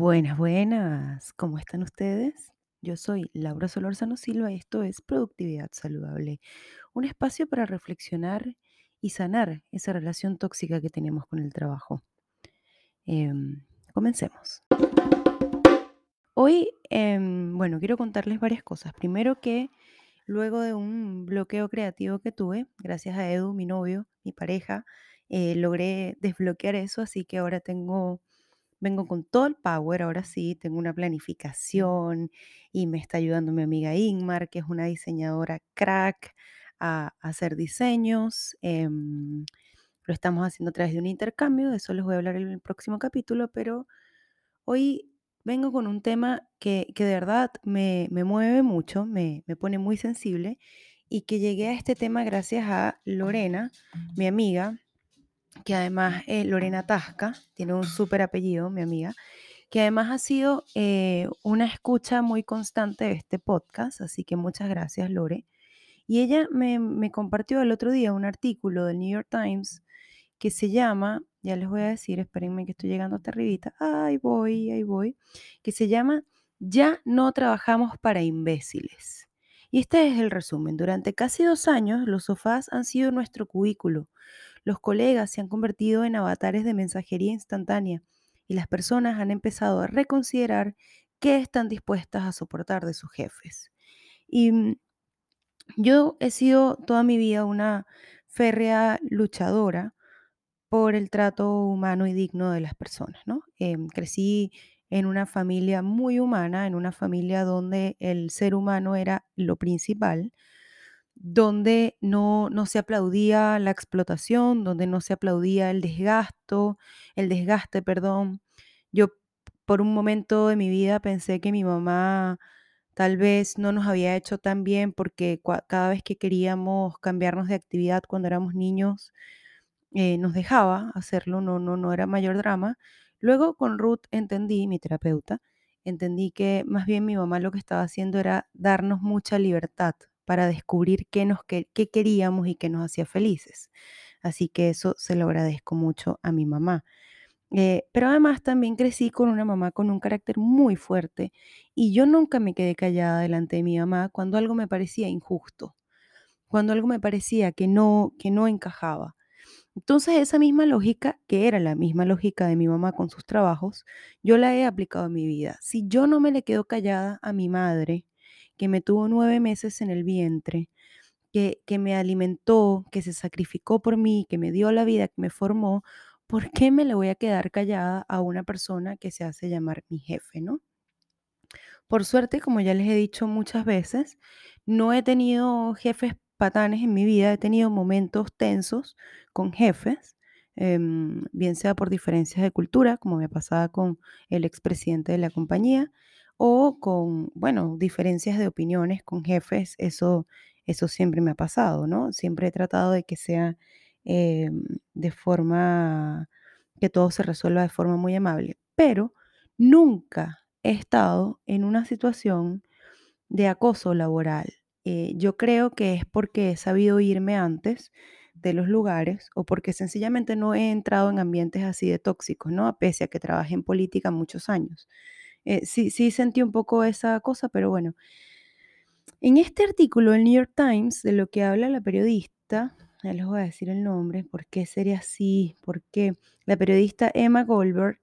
Buenas, buenas. ¿Cómo están ustedes? Yo soy Laura Solórzano Silva y esto es Productividad Saludable, un espacio para reflexionar y sanar esa relación tóxica que tenemos con el trabajo. Em, comencemos. Hoy, em, bueno, quiero contarles varias cosas. Primero que luego de un bloqueo creativo que tuve, gracias a Edu, mi novio, mi pareja, eh, logré desbloquear eso, así que ahora tengo Vengo con todo el power, ahora sí, tengo una planificación y me está ayudando mi amiga Ingmar, que es una diseñadora crack, a, hacer diseños. em, lo estamos haciendo a través de un intercambio, de eso les voy a hablar en el próximo capítulo, pero hoy vengo con un tema que, que de verdad me, me mueve mucho, me, me pone muy sensible y que llegué a este tema gracias a Lorena, mi amiga, que además eh, Lorena Tasca, tiene un súper apellido, mi amiga, que además ha sido eh, una escucha muy constante de este podcast, así que muchas gracias, Lore. Y ella me, me compartió el otro día un artículo del New York Times que se llama, ya les voy a decir, espérenme que estoy llegando hasta arribita, ahí voy, ahí voy, que se llama Ya no trabajamos para imbéciles. Y este es el resumen. Durante casi dos años, los sofás han sido nuestro cubículo los colegas se han convertido en avatares de mensajería instantánea y las personas han empezado a reconsiderar qué están dispuestas a soportar de sus jefes. Y mm, yo he sido toda mi vida una férrea luchadora por el trato humano y digno de las personas, ¿no? Em, crecí en una familia muy humana, en una familia donde el ser humano era lo principal, donde no, no se aplaudía la explotación, donde no se aplaudía el desgasto, el desgaste, perdón. Yo por un momento de mi vida pensé que mi mamá tal vez no nos había hecho tan bien porque cada vez que queríamos cambiarnos de actividad cuando éramos niños, eh, nos dejaba hacerlo, no, no, no era mayor drama. Luego con Ruth entendí, mi terapeuta, entendí que más bien mi mamá lo que estaba haciendo era darnos mucha libertad para descubrir qué, nos, qué queríamos y qué nos hacía felices. Así que eso se lo agradezco mucho a mi mamá. Eh, pero además también crecí con una mamá con un carácter muy fuerte y yo nunca me quedé callada delante de mi mamá cuando algo me parecía injusto, cuando algo me parecía que no, que no encajaba. Entonces, esa misma lógica, que era la misma lógica de mi mamá con sus trabajos, yo la he aplicado en mi vida. Si yo no me le quedo callada a mi madre, que me tuvo nueve meses en el vientre, que, que me alimentó, que se sacrificó por mí, que me dio la vida, que me formó, ¿por qué me le voy a quedar callada a una persona que se hace llamar mi jefe, no? Por suerte, como ya les he dicho muchas veces, no he tenido jefes patanes en mi vida, he tenido momentos tensos con jefes, em, bien sea por diferencias de cultura, como me pasaba con el expresidente de la compañía, o con, bueno, diferencias de opiniones con jefes, eso, eso siempre me ha pasado, ¿no? Siempre he tratado de que sea em, de forma, que todo se resuelva de forma muy amable, pero nunca he estado en una situación de acoso laboral. Eh, yo creo que es porque he sabido irme antes de los lugares o porque sencillamente no he entrado en ambientes así de tóxicos, ¿no? Pese a que trabajé en política muchos años. Eh, sí, sí sentí un poco esa cosa, pero bueno. En este artículo del New York Times, de lo que habla la periodista, ya les voy a decir el nombre, ¿por qué sería así? Porque la periodista Emma Goldberg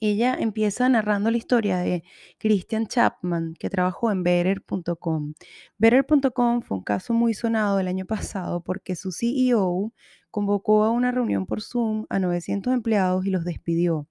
ella empieza narrando la historia de Christian Chapman, que trabajó en Better.com. Better.com fue un caso muy sonado el año pasado porque su CEO convocó a una reunión por Zoom a 900 empleados y los despidió.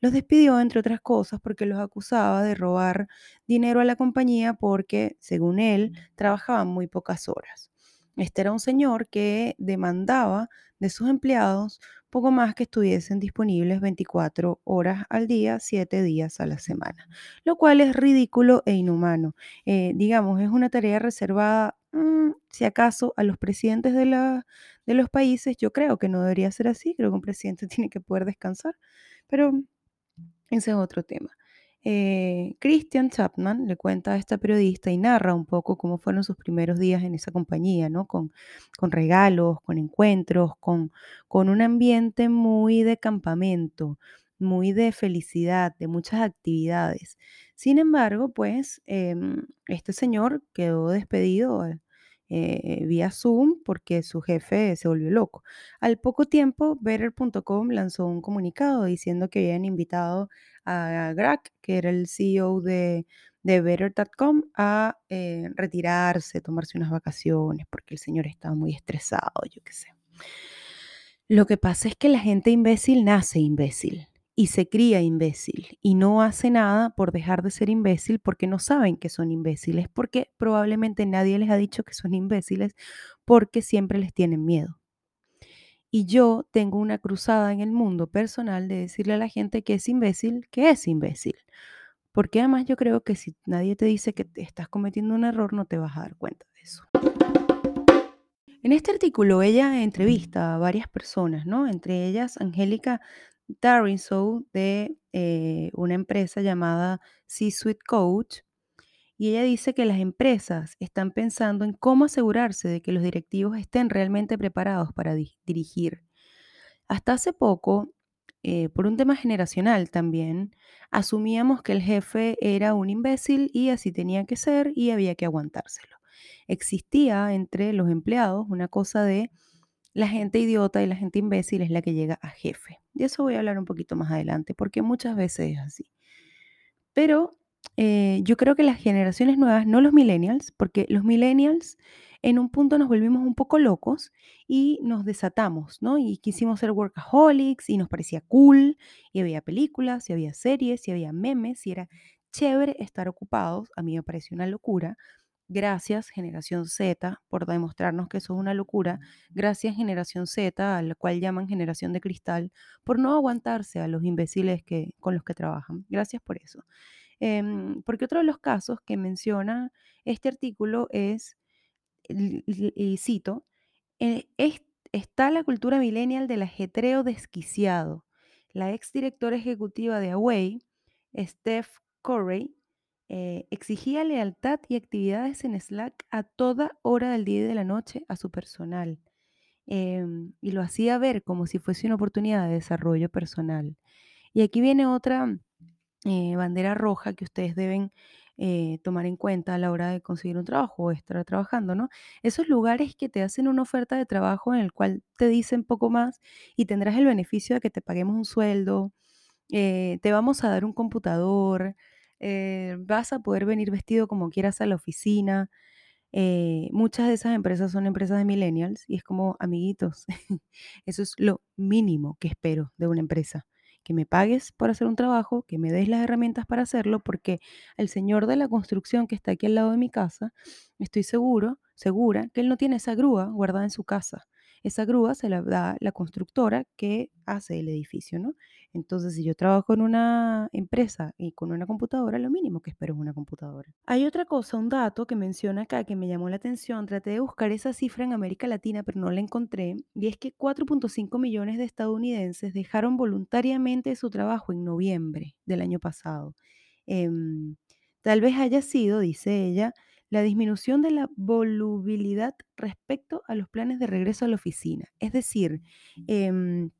Los despidió, entre otras cosas, porque los acusaba de robar dinero a la compañía porque, según él, trabajaban muy pocas horas. Este era un señor que demandaba de sus empleados poco más que estuviesen disponibles 24 horas al día, 7 días a la semana, lo cual es ridículo e inhumano. Eh, digamos, es una tarea reservada, mm, si acaso, a los presidentes de, la- de los países. Yo creo que no debería ser así, creo que un presidente tiene que poder descansar, pero ese es otro tema. Eh, Christian Chapman le cuenta a esta periodista y narra un poco cómo fueron sus primeros días en esa compañía, ¿no? Con, con regalos, con encuentros, con, con un ambiente muy de campamento, muy de felicidad, de muchas actividades. Sin embargo, pues em, este señor quedó despedido eh, eh, vía Zoom porque su jefe se volvió loco. Al poco tiempo, Better.com lanzó un comunicado diciendo que habían invitado a Greg, que era el CEO de, de Better.com, a eh, retirarse, tomarse unas vacaciones, porque el señor estaba muy estresado, yo qué sé. Lo que pasa es que la gente imbécil nace imbécil y se cría imbécil y no hace nada por dejar de ser imbécil porque no saben que son imbéciles, porque probablemente nadie les ha dicho que son imbéciles porque siempre les tienen miedo. Y yo tengo una cruzada en el mundo personal de decirle a la gente que es imbécil, que es imbécil. Porque además yo creo que si nadie te dice que estás cometiendo un error, no te vas a dar cuenta de eso. En este artículo ella entrevista a varias personas, ¿no? Entre ellas Angélica Darrinsow de eh, una empresa llamada C-Suite Coach. Y ella dice que las empresas están pensando en cómo asegurarse de que los directivos estén realmente preparados para dirigir. Hasta hace poco, eh, por un tema generacional también, asumíamos que el jefe era un imbécil y así tenía que ser y había que aguantárselo existía entre los empleados una cosa de la gente idiota y la gente imbécil es la que llega a jefe. De eso voy a hablar un poquito más adelante, porque muchas veces es así. Pero eh, yo creo que las generaciones nuevas, no los millennials, porque los millennials en un punto nos volvimos un poco locos y nos desatamos, ¿no? Y quisimos ser workaholics y nos parecía cool, y había películas, y había series, y había memes, y era chévere estar ocupados. A mí me pareció una locura, Gracias, generación Z, por demostrarnos que eso es una locura. Gracias, generación Z, a la cual llaman generación de cristal, por no aguantarse a los imbéciles que, con los que trabajan. Gracias por eso. Em, porque otro de los casos que menciona este artículo es, y cito, eh, está la cultura millennial del ajetreo desquiciado. La ex directora ejecutiva de Away, Steph Corey, eh, exigía lealtad y actividades en Slack a toda hora del día y de la noche a su personal. Em, y lo hacía ver como si fuese una oportunidad de desarrollo personal. Y aquí viene otra eh, bandera roja que ustedes deben eh, tomar en cuenta a la hora de conseguir un trabajo o estar trabajando, ¿no? Esos lugares que te hacen una oferta de trabajo en el cual te dicen poco más y tendrás el beneficio de que te paguemos un sueldo, te vamos a dar un computador, eh, vas a poder venir vestido como quieras a la oficina. Eh, muchas de esas empresas son empresas de millennials y es como, amiguitos, eso es lo mínimo que espero de una empresa. Que me pagues por hacer un trabajo, que me des las herramientas para hacerlo, porque el señor de la construcción que está aquí al lado de mi casa, estoy seguro, segura, que él no tiene esa grúa guardada en su casa. Esa grúa se la da la constructora que hace el edificio, ¿no? Entonces, si yo trabajo en una empresa y con una computadora, lo mínimo que espero es una computadora. Hay otra cosa, un dato que menciona acá que me llamó la atención. Traté de buscar esa cifra en América Latina, pero no la encontré. Y es que 4.5 millones de estadounidenses dejaron voluntariamente su trabajo en noviembre del año pasado. Em, tal vez haya sido, dice ella, la disminución de la volubilidad respecto a los planes de regreso a la oficina. Es decir, em,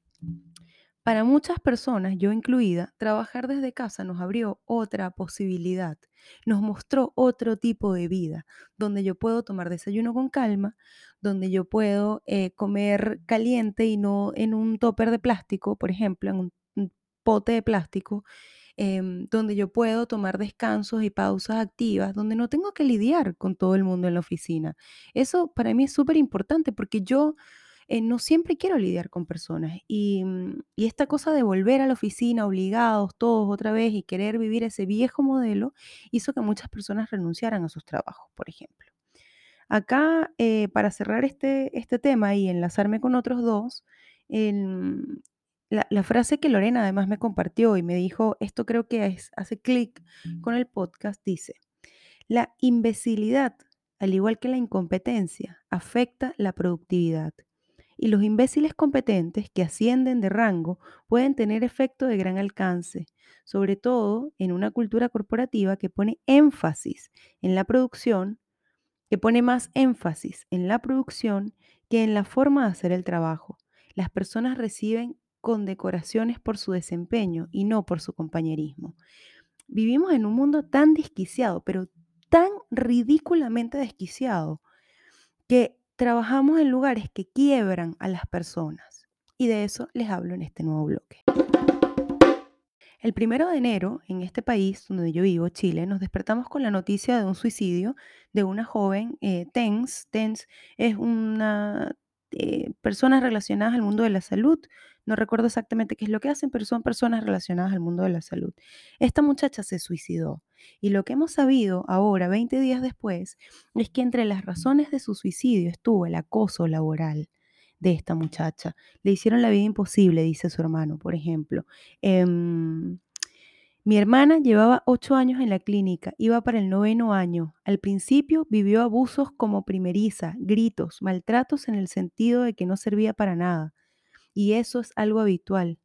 para muchas personas, yo incluida, trabajar desde casa nos abrió otra posibilidad, nos mostró otro tipo de vida, donde yo puedo tomar desayuno con calma, donde yo puedo eh, comer caliente y no en un topper de plástico, por ejemplo, en un pote de plástico, Em, donde yo puedo tomar descansos y pausas activas, donde no tengo que lidiar con todo el mundo en la oficina. Eso para mí es súper importante porque yo eh, no siempre quiero lidiar con personas y, mm, y esta cosa de volver a la oficina obligados todos otra vez y querer vivir ese viejo modelo hizo que muchas personas renunciaran a sus trabajos, por ejemplo. Acá, eh, para cerrar este, este tema y enlazarme con otros dos, la, frase que Lorena además me compartió y me dijo, esto creo que hace clic con el podcast, dice, la imbecilidad, al igual que la incompetencia, afecta la productividad. Y los imbéciles competentes que ascienden de rango pueden tener efecto de gran alcance, sobre todo en una cultura corporativa que pone énfasis en la producción, que pone más énfasis en la producción que en la forma de hacer el trabajo. Las personas reciben condecoraciones por su desempeño y no por su compañerismo. Vivimos en un mundo tan desquiciado, pero tan ridículamente desquiciado, que trabajamos en lugares que quiebran a las personas. Y de eso les hablo en este nuevo bloque. El primero de enero, en este país donde yo vivo, Chile, nos despertamos con la noticia de un suicidio de una joven, eh, TENS. TENS es una eh, personas relacionadas al mundo de la salud. No recuerdo exactamente qué es lo que hacen, pero son personas relacionadas al mundo de la salud. Esta muchacha se suicidó y lo que hemos sabido ahora, 20 días después, es que entre las razones de su suicidio estuvo el acoso laboral de esta muchacha. Le hicieron la vida imposible, dice su hermano, por ejemplo. Em, mi hermana llevaba ocho años en la clínica, iba para el noveno año. Al principio vivió abusos como primeriza, gritos, maltratos en el sentido de que no servía para nada. Y eso es algo habitual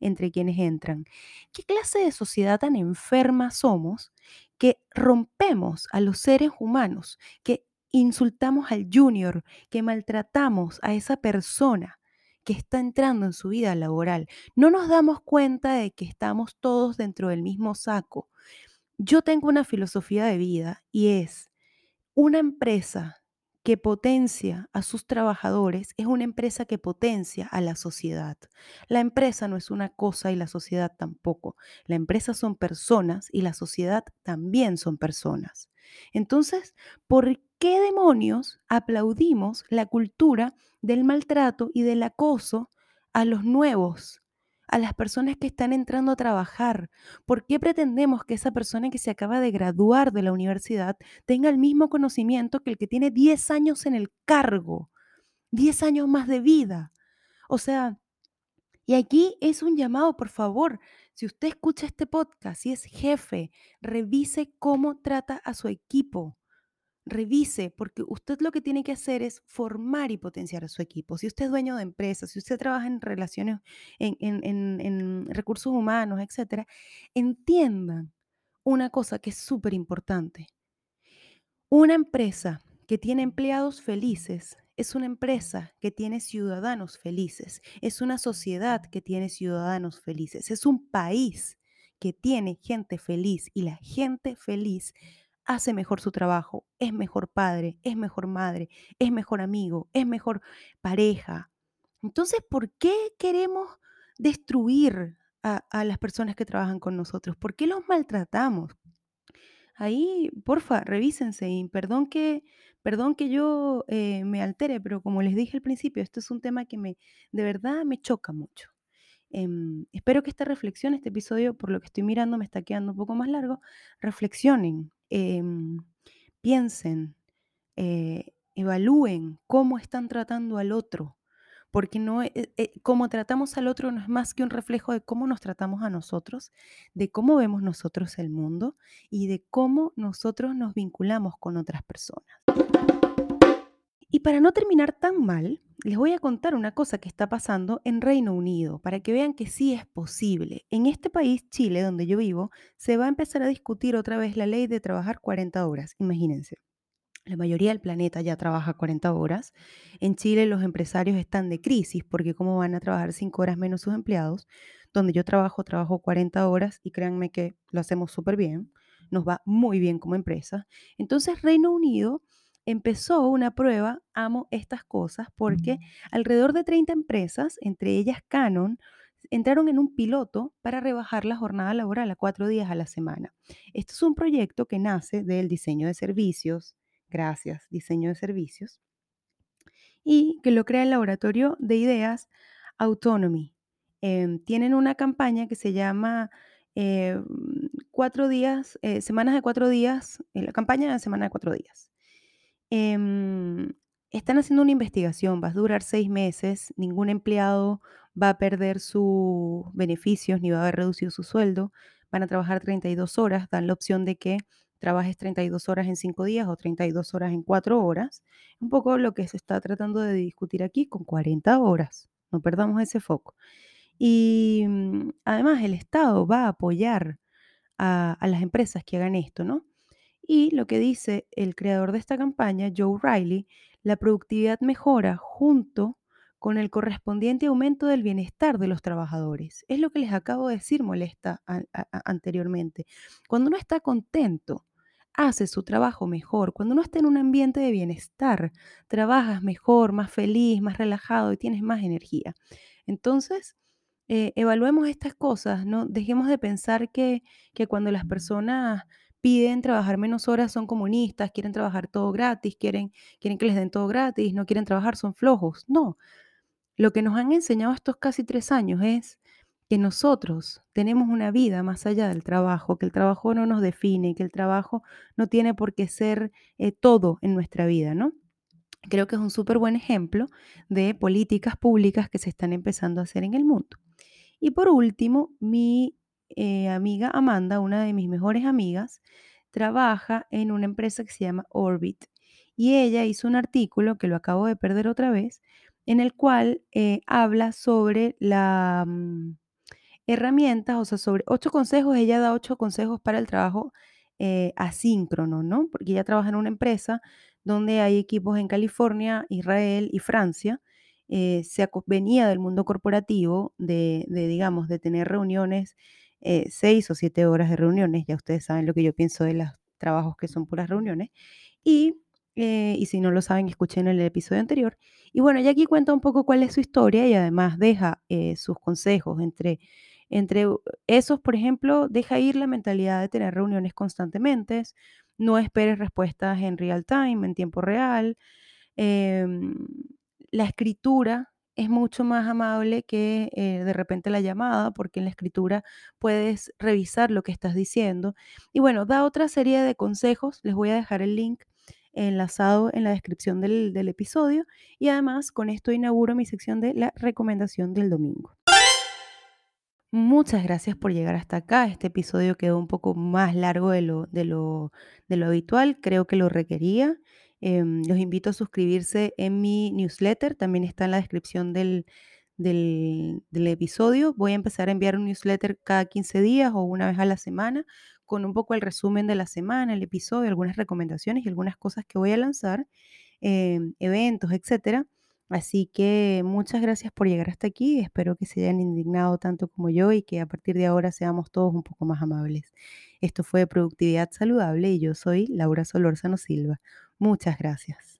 entre quienes entran. ¿Qué clase de sociedad tan enferma somos que rompemos a los seres humanos, que insultamos al junior, que maltratamos a esa persona que está entrando en su vida laboral. No nos damos cuenta de que estamos todos dentro del mismo saco. Yo tengo una filosofía de vida y es una empresa que potencia a sus trabajadores es una empresa que potencia a la sociedad. La empresa no es una cosa y la sociedad tampoco. La empresa son personas y la sociedad también son personas. Entonces, ¿por qué demonios aplaudimos la cultura del maltrato y del acoso a los nuevos, a las personas que están entrando a trabajar? ¿Por qué pretendemos que esa persona que se acaba de graduar de la universidad tenga el mismo conocimiento que el que tiene 10 años en el cargo? 10 años más de vida. O sea, y aquí es un llamado, por favor, si usted escucha este podcast, si es jefe, revise cómo trata a su equipo revise, porque usted lo que tiene que hacer es formar y potenciar a su equipo. Si usted es dueño de empresas, si usted trabaja en relaciones, en, en recursos humanos, etcétera, entiendan una cosa que es súper importante. Una empresa que tiene empleados felices es una empresa que tiene ciudadanos felices, es una sociedad que tiene ciudadanos felices, es un país que tiene gente feliz y la gente feliz hace mejor su trabajo, es mejor padre, es mejor madre, es mejor amigo, es mejor pareja. Entonces, ¿por qué queremos destruir a, las personas que trabajan con nosotros? ¿Por qué los maltratamos? Ahí, porfa, revísense y perdón que, perdón que yo eh, me altere, pero como les dije al principio, esto es un tema que me, de verdad me choca mucho. Em, espero que esta reflexión, este episodio, por lo que estoy mirando, me está quedando un poco más largo. Reflexionen, Em, piensen, eh, evalúen cómo están tratando al otro, porque no, e, e, cómo tratamos al otro no es más que un reflejo de cómo nos tratamos a nosotros, de cómo vemos nosotros el mundo y de cómo nosotros nos vinculamos con otras personas. Y para no terminar tan mal, les voy a contar una cosa que está pasando en Reino Unido, para que vean que sí es posible. En este país, Chile, donde yo vivo, se va a empezar a discutir otra vez la ley de trabajar 40 horas. Imagínense. La mayoría del planeta ya trabaja 40 horas. En Chile los empresarios están de crisis porque cómo van a trabajar 5 horas menos sus empleados. Donde yo trabajo, trabajo 40 horas y créanme que lo hacemos súper bien. Nos va muy bien como empresa. Entonces Reino Unido empezó una prueba, amo estas cosas, porque alrededor de 30 empresas, entre ellas Canon, entraron en un piloto para rebajar la jornada laboral a cuatro días a la semana. Esto es un proyecto que nace del diseño de servicios, gracias, diseño de servicios, y que lo crea el laboratorio de ideas Autonomy. Em, tienen una campaña que se llama eh, cuatro días, eh, semanas de cuatro días, eh, la campaña de semana de cuatro días. Em, están haciendo una investigación, va a durar seis meses, ningún empleado va a perder sus beneficios ni va a haber reducido su sueldo, van a trabajar 32 horas, dan la opción de que trabajes 32 horas en cinco días o 32 horas en cuatro horas, un poco lo que se está tratando de discutir aquí con 40 horas, no perdamos ese foco. Y mm, además el Estado va a apoyar a, a las empresas que hagan esto, ¿no? Y lo que dice el creador de esta campaña, Joe Riley, la productividad mejora junto con el correspondiente aumento del bienestar de los trabajadores. Es lo que les acabo de decir, molesta a- a- a- anteriormente. Cuando uno está contento, hace su trabajo mejor. Cuando uno está en un ambiente de bienestar, trabajas mejor, más feliz, más relajado y tienes más energía. Entonces, eh, evaluemos estas cosas, ¿no? Dejemos de pensar que, que cuando las personas piden trabajar menos horas son comunistas, quieren trabajar todo gratis, quieren, quieren que les den todo gratis, no quieren trabajar, son flojos. No, lo que nos han enseñado estos casi tres años es que nosotros tenemos una vida más allá del trabajo, que el trabajo no nos define, que el trabajo no tiene por qué ser eh, todo en nuestra vida, ¿no? Creo que es un súper buen ejemplo de políticas públicas que se están empezando a hacer en el mundo. Y por último, mi eh, amiga Amanda, una de mis mejores amigas, trabaja en una empresa que se llama Orbit. Y ella hizo un artículo, que lo acabo de perder otra vez, en el cual eh, habla sobre la, mm, herramientas, o sea, sobre 8 consejos, ella da 8 consejos para el trabajo, eh, asíncrono, ¿no? Porque ella trabaja en una empresa donde hay equipos en California, Israel y Francia. Se venía del mundo corporativo de de, digamos, de tener reuniones, eh, 6 o 7 horas de reuniones, ya ustedes saben lo que yo pienso de los trabajos que son puras reuniones. Y, eh, y si no lo saben, escuchen el episodio anterior. Y bueno, ella aquí cuenta un poco cuál es su historia y además deja, eh, sus consejos entre entre esos, por ejemplo, deja ir la mentalidad de tener reuniones constantemente, no esperes respuestas en real time, en tiempo real. Em, la escritura es mucho más amable que, eh, de repente la llamada, porque en la escritura puedes revisar lo que estás diciendo. Y bueno, da otra serie de consejos, les voy a dejar el link enlazado en la descripción del del episodio, y además con esto inauguro mi sección de la recomendación del domingo. Muchas gracias por llegar hasta acá. Este episodio quedó un poco más largo de lo, de lo, de lo habitual. Creo que lo requería. Em, los invito a suscribirse en mi newsletter. También está en la descripción del, del, episodio. Voy a empezar a enviar un newsletter cada 15 días o una vez a la semana con un poco el resumen de la semana, el episodio, algunas recomendaciones y algunas cosas que voy a lanzar, em, eventos, etcétera. Así que muchas gracias por llegar hasta aquí. Espero que se hayan indignado tanto como yo y que a partir de ahora seamos todos un poco más amables. Esto fue Productividad Saludable y yo soy Laura Solórzano Silva. Muchas gracias.